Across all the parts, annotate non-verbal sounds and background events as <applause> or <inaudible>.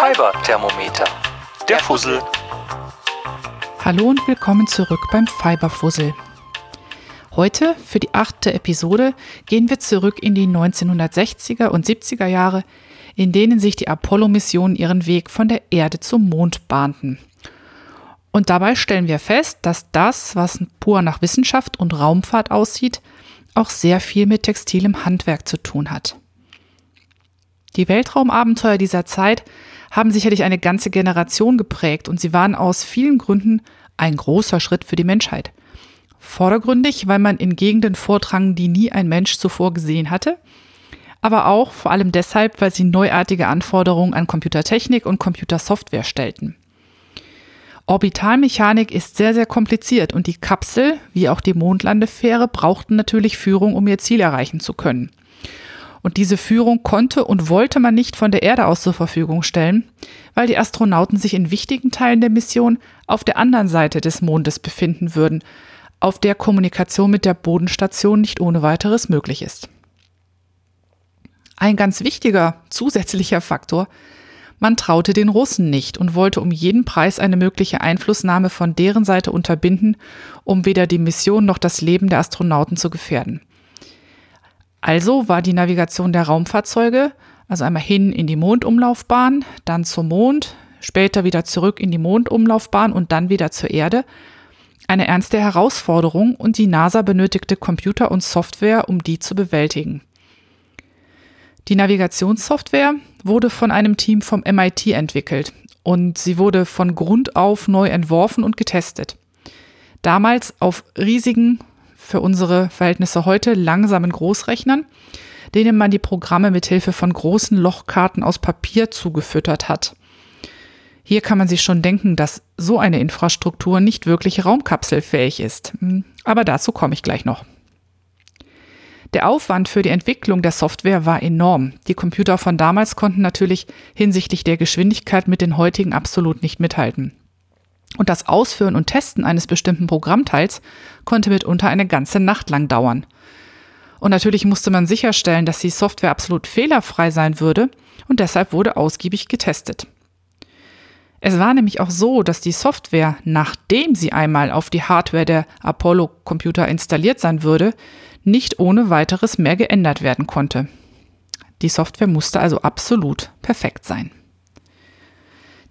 Fiber-Thermometer. Der Fussel. Hallo und willkommen zurück beim Fiberfussel. Heute, für die achte Episode, gehen wir zurück in die 1960er und 70er Jahre, in denen sich die Apollo-Missionen ihren Weg von der Erde zum Mond bahnten. Und dabei stellen wir fest, dass das, was pur nach Wissenschaft und Raumfahrt aussieht, auch sehr viel mit textilem Handwerk zu tun hat. Die Weltraumabenteuer dieser Zeit haben sicherlich eine ganze Generation geprägt und sie waren aus vielen Gründen ein großer Schritt für die Menschheit. Vordergründig, weil man in Gegenden vordrang, die nie ein Mensch zuvor gesehen hatte, aber auch vor allem deshalb, weil sie neuartige Anforderungen an Computertechnik und Computersoftware stellten. Orbitalmechanik ist sehr, sehr kompliziert und die Kapsel, wie auch die Mondlandefähre, brauchten natürlich Führung, um ihr Ziel erreichen zu können. Und diese Führung konnte und wollte man nicht von der Erde aus zur Verfügung stellen, weil die Astronauten sich in wichtigen Teilen der Mission auf der anderen Seite des Mondes befinden würden, auf der Kommunikation mit der Bodenstation nicht ohne weiteres möglich ist. Ein ganz wichtiger zusätzlicher Faktor, man traute den Russen nicht und wollte um jeden Preis eine mögliche Einflussnahme von deren Seite unterbinden, um weder die Mission noch das Leben der Astronauten zu gefährden. Also war die Navigation der Raumfahrzeuge, also einmal hin in die Mondumlaufbahn, dann zum Mond, später wieder zurück in die Mondumlaufbahn und dann wieder zur Erde, eine ernste Herausforderung und die NASA benötigte Computer und Software, um die zu bewältigen. Die Navigationssoftware wurde von einem Team vom MIT entwickelt und sie wurde von Grund auf neu entworfen und getestet. Damals auf riesigen für unsere Verhältnisse heute langsamen Großrechnern, denen man die Programme mit Hilfe von großen Lochkarten aus Papier zugefüttert hat. Hier kann man sich schon denken, dass so eine Infrastruktur nicht wirklich raumkapselfähig ist. Hm, aber dazu komme ich gleich noch. Der Aufwand für die Entwicklung der Software war enorm. Die Computer von damals konnten natürlich hinsichtlich der Geschwindigkeit mit den heutigen absolut nicht mithalten. Und das Ausführen und Testen eines bestimmten Programmteils konnte mitunter eine ganze Nacht lang dauern. Und natürlich musste man sicherstellen, dass die Software absolut fehlerfrei sein würde und deshalb wurde ausgiebig getestet. Es war nämlich auch so, dass die Software, nachdem sie einmal auf die Hardware der Apollo-Computer installiert sein würde, nicht ohne weiteres mehr geändert werden konnte. Die Software musste also absolut perfekt sein.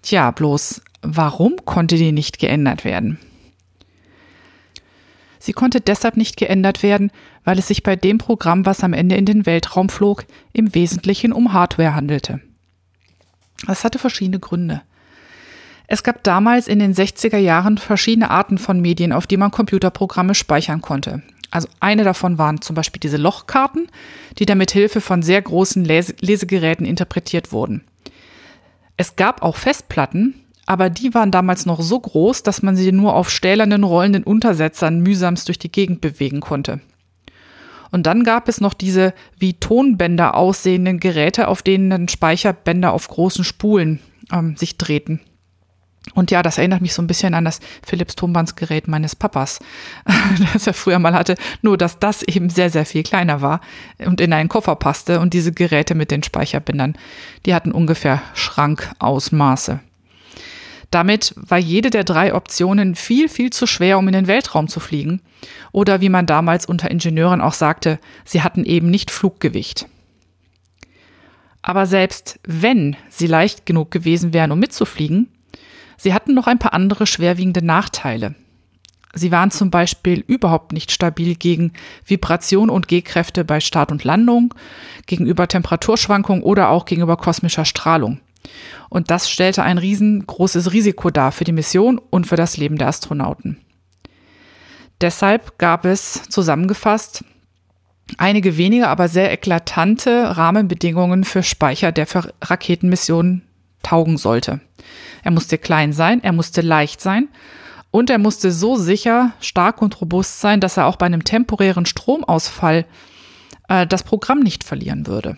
Tja, bloß Warum konnte die nicht geändert werden? Sie konnte deshalb nicht geändert werden, weil es sich bei dem Programm, was am Ende in den Weltraum flog, im Wesentlichen um Hardware handelte. Das hatte verschiedene Gründe. Es gab damals in den 60er Jahren verschiedene Arten von Medien, auf die man Computerprogramme speichern konnte. Also eine davon waren zum Beispiel diese Lochkarten, die dann mit Hilfe von sehr großen Lesegeräten interpretiert wurden. Es gab auch Festplatten, aber die waren damals noch so groß, dass man sie nur auf stählernen rollenden Untersetzern mühsamst durch die Gegend bewegen konnte. Und dann gab es noch diese wie Tonbänder aussehenden Geräte, auf denen dann Speicherbänder auf großen Spulen ähm, sich drehten. Und ja, das erinnert mich so ein bisschen an das Philips Tonbandsgerät meines Papas, <laughs> das er früher mal hatte, nur dass das eben sehr, sehr viel kleiner war und in einen Koffer passte und diese Geräte mit den Speicherbändern, die hatten ungefähr Schrankausmaße. Damit war jede der drei Optionen viel, viel zu schwer, um in den Weltraum zu fliegen. Oder wie man damals unter Ingenieuren auch sagte, sie hatten eben nicht Fluggewicht. Aber selbst wenn sie leicht genug gewesen wären, um mitzufliegen, sie hatten noch ein paar andere schwerwiegende Nachteile. Sie waren zum Beispiel überhaupt nicht stabil gegen Vibration und G-Kräfte bei Start und Landung, gegenüber Temperaturschwankungen oder auch gegenüber kosmischer Strahlung. Und das stellte ein riesengroßes Risiko dar für die Mission und für das Leben der Astronauten. Deshalb gab es zusammengefasst einige wenige, aber sehr eklatante Rahmenbedingungen für Speicher, der für Raketenmissionen taugen sollte. Er musste klein sein, er musste leicht sein und er musste so sicher, stark und robust sein, dass er auch bei einem temporären Stromausfall äh, das Programm nicht verlieren würde.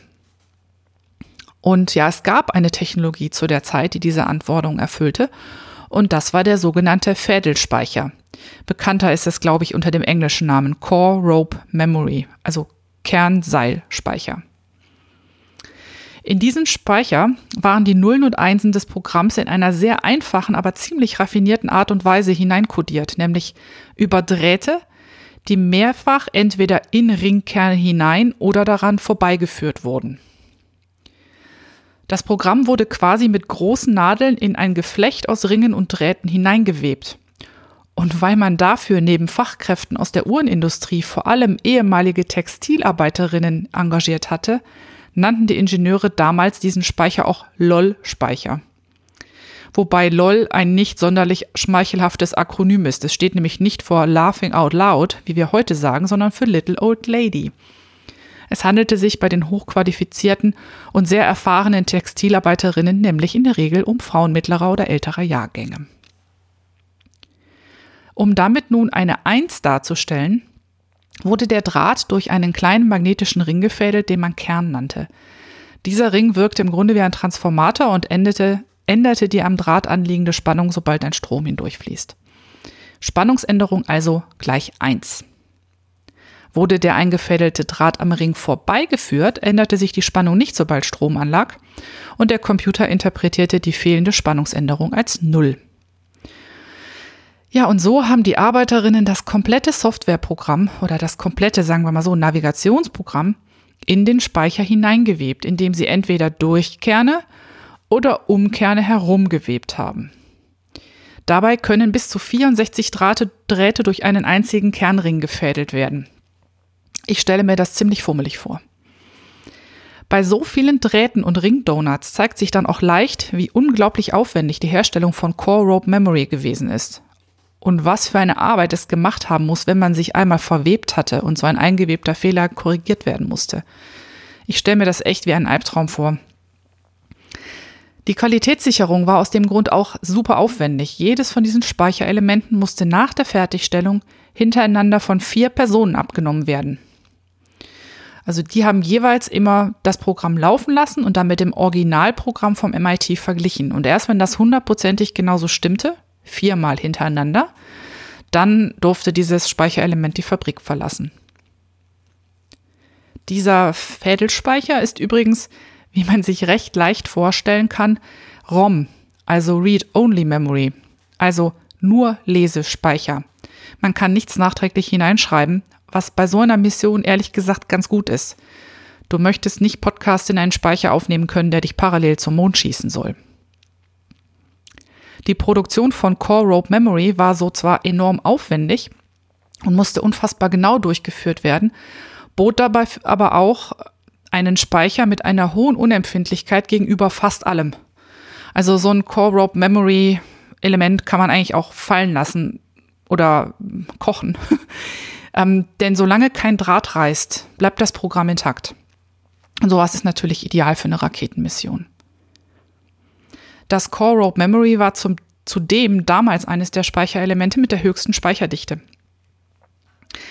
Und ja, es gab eine Technologie zu der Zeit, die diese Anforderungen erfüllte. Und das war der sogenannte Fädelspeicher. Bekannter ist es, glaube ich, unter dem englischen Namen Core Rope Memory, also Kernseilspeicher. In diesem Speicher waren die Nullen und Einsen des Programms in einer sehr einfachen, aber ziemlich raffinierten Art und Weise hineinkodiert, nämlich über Drähte, die mehrfach entweder in Ringkerne hinein oder daran vorbeigeführt wurden. Das Programm wurde quasi mit großen Nadeln in ein Geflecht aus Ringen und Drähten hineingewebt. Und weil man dafür neben Fachkräften aus der Uhrenindustrie vor allem ehemalige Textilarbeiterinnen engagiert hatte, nannten die Ingenieure damals diesen Speicher auch LOL-Speicher. Wobei LOL ein nicht sonderlich schmeichelhaftes Akronym ist. Es steht nämlich nicht vor Laughing Out Loud, wie wir heute sagen, sondern für Little Old Lady. Es handelte sich bei den hochqualifizierten und sehr erfahrenen Textilarbeiterinnen nämlich in der Regel um Frauen mittlerer oder älterer Jahrgänge. Um damit nun eine Eins darzustellen, wurde der Draht durch einen kleinen magnetischen Ring gefädelt, den man Kern nannte. Dieser Ring wirkte im Grunde wie ein Transformator und endete, änderte die am Draht anliegende Spannung, sobald ein Strom hindurchfließt. Spannungsänderung also gleich 1. Wurde der eingefädelte Draht am Ring vorbeigeführt, änderte sich die Spannung nicht, sobald Strom anlag, und der Computer interpretierte die fehlende Spannungsänderung als 0. Ja, und so haben die Arbeiterinnen das komplette Softwareprogramm oder das komplette, sagen wir mal so, Navigationsprogramm in den Speicher hineingewebt, indem sie entweder durch Kerne oder um Kerne herumgewebt haben. Dabei können bis zu 64 Drähte, Drähte durch einen einzigen Kernring gefädelt werden. Ich stelle mir das ziemlich fummelig vor. Bei so vielen Drähten und Ringdonuts zeigt sich dann auch leicht, wie unglaublich aufwendig die Herstellung von Core Rope Memory gewesen ist und was für eine Arbeit es gemacht haben muss, wenn man sich einmal verwebt hatte und so ein eingewebter Fehler korrigiert werden musste. Ich stelle mir das echt wie einen Albtraum vor. Die Qualitätssicherung war aus dem Grund auch super aufwendig. Jedes von diesen Speicherelementen musste nach der Fertigstellung hintereinander von vier Personen abgenommen werden. Also die haben jeweils immer das Programm laufen lassen und dann mit dem Originalprogramm vom MIT verglichen. Und erst wenn das hundertprozentig genauso stimmte, viermal hintereinander. Dann durfte dieses Speicherelement die Fabrik verlassen. Dieser Fädelspeicher ist übrigens, wie man sich recht leicht vorstellen kann, ROM, also Read-Only Memory, also nur Lesespeicher. Man kann nichts nachträglich hineinschreiben, was bei so einer Mission ehrlich gesagt ganz gut ist. Du möchtest nicht Podcast in einen Speicher aufnehmen können, der dich parallel zum Mond schießen soll. Die Produktion von Core Rope Memory war so zwar enorm aufwendig und musste unfassbar genau durchgeführt werden, bot dabei aber auch einen Speicher mit einer hohen Unempfindlichkeit gegenüber fast allem. Also so ein Core Rope Memory Element kann man eigentlich auch fallen lassen oder kochen. <laughs> ähm, denn solange kein Draht reißt, bleibt das Programm intakt. Und sowas ist natürlich ideal für eine Raketenmission. Das Core Rope Memory war zum, zudem damals eines der Speicherelemente mit der höchsten Speicherdichte.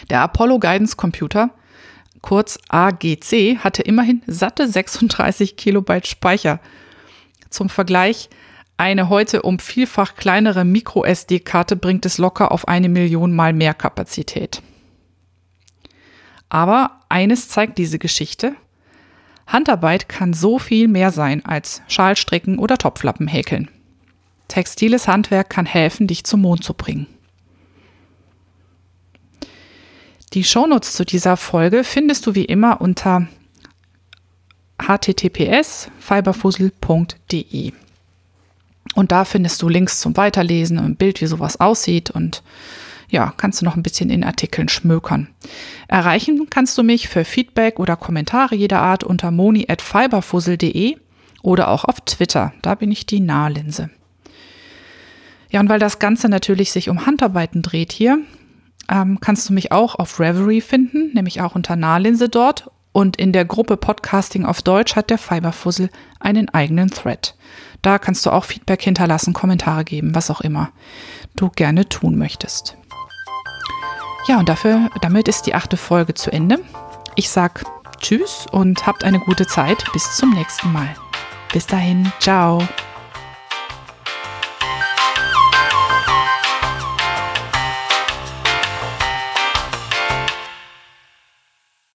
Der Apollo Guidance Computer, kurz AGC, hatte immerhin satte 36 Kilobyte Speicher. Zum Vergleich, eine heute um vielfach kleinere Micro-SD-Karte bringt es locker auf eine Million mal mehr Kapazität. Aber eines zeigt diese Geschichte. Handarbeit kann so viel mehr sein als Schalstricken oder Topflappen häkeln. Textiles Handwerk kann helfen, dich zum Mond zu bringen. Die Shownotes zu dieser Folge findest du wie immer unter https fiberfussel.de. Und da findest du Links zum Weiterlesen und ein Bild, wie sowas aussieht und ja, kannst du noch ein bisschen in Artikeln schmökern. Erreichen kannst du mich für Feedback oder Kommentare jeder Art unter moni.fiberfussel.de oder auch auf Twitter. Da bin ich die Nahlinse. Ja, und weil das Ganze natürlich sich um Handarbeiten dreht hier, ähm, kannst du mich auch auf Reverie finden, nämlich auch unter Nahlinse dort. Und in der Gruppe Podcasting auf Deutsch hat der Fiberfussel einen eigenen Thread. Da kannst du auch Feedback hinterlassen, Kommentare geben, was auch immer du gerne tun möchtest. Ja, und dafür, damit ist die achte Folge zu Ende. Ich sag Tschüss und habt eine gute Zeit. Bis zum nächsten Mal. Bis dahin, ciao.